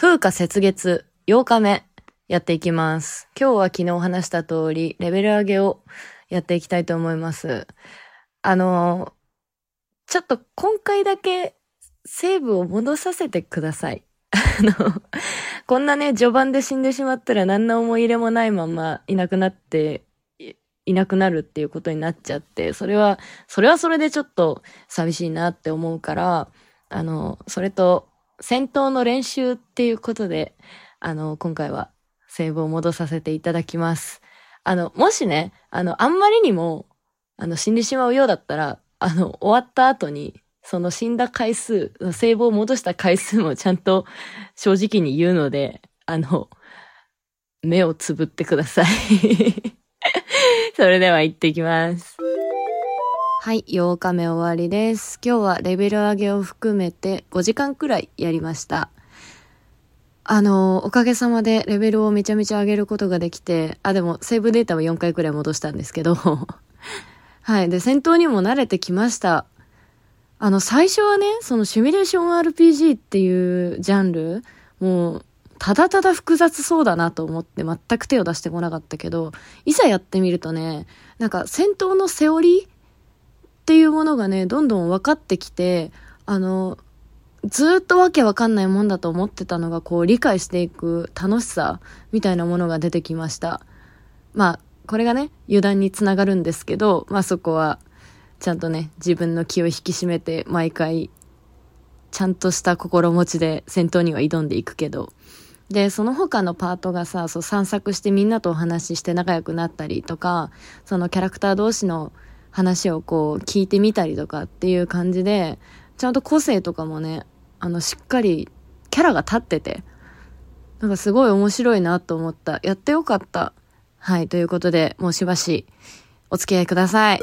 風化雪月8日目やっていきます。今日は昨日話した通り、レベル上げをやっていきたいと思います。あの、ちょっと今回だけセーブを戻させてください。あの、こんなね、序盤で死んでしまったら何の思い入れもないままいなくなって、いなくなるっていうことになっちゃって、それは、それはそれでちょっと寂しいなって思うから、あの、それと、戦闘の練習っていうことで、あの、今回はセーブを戻させていただきます。あの、もしね、あの、あんまりにも、あの、死んでしまうようだったら、あの、終わった後に、その死んだ回数、セーブを戻した回数もちゃんと正直に言うので、あの、目をつぶってください。それでは行ってきます。はい、8日目終わりです。今日はレベル上げを含めて5時間くらいやりました。あの、おかげさまでレベルをめちゃめちゃ上げることができて、あ、でもセーブデータを4回くらい戻したんですけど、はい。で、戦闘にも慣れてきました。あの、最初はね、そのシミュレーション RPG っていうジャンル、もう、ただただ複雑そうだなと思って全く手を出してこなかったけど、いざやってみるとね、なんか戦闘のセオリーっていうものがね、どんどん分かってきて、あの、ずっとわけわかんないもんだと思ってたのが、こう、理解していく楽しさみたいなものが出てきました。まあ、これがね、油断につながるんですけど、まあそこは、ちゃんとね、自分の気を引き締めて、毎回、ちゃんとした心持ちで戦闘には挑んでいくけど。で、その他のパートがさ、そう散策してみんなとお話しして仲良くなったりとか、そのキャラクター同士の話をこう聞いてみたりとかっていう感じで、ちゃんと個性とかもね、あの、しっかりキャラが立ってて、なんかすごい面白いなと思った。やってよかった。はい、ということで、もうしばしお付き合いください。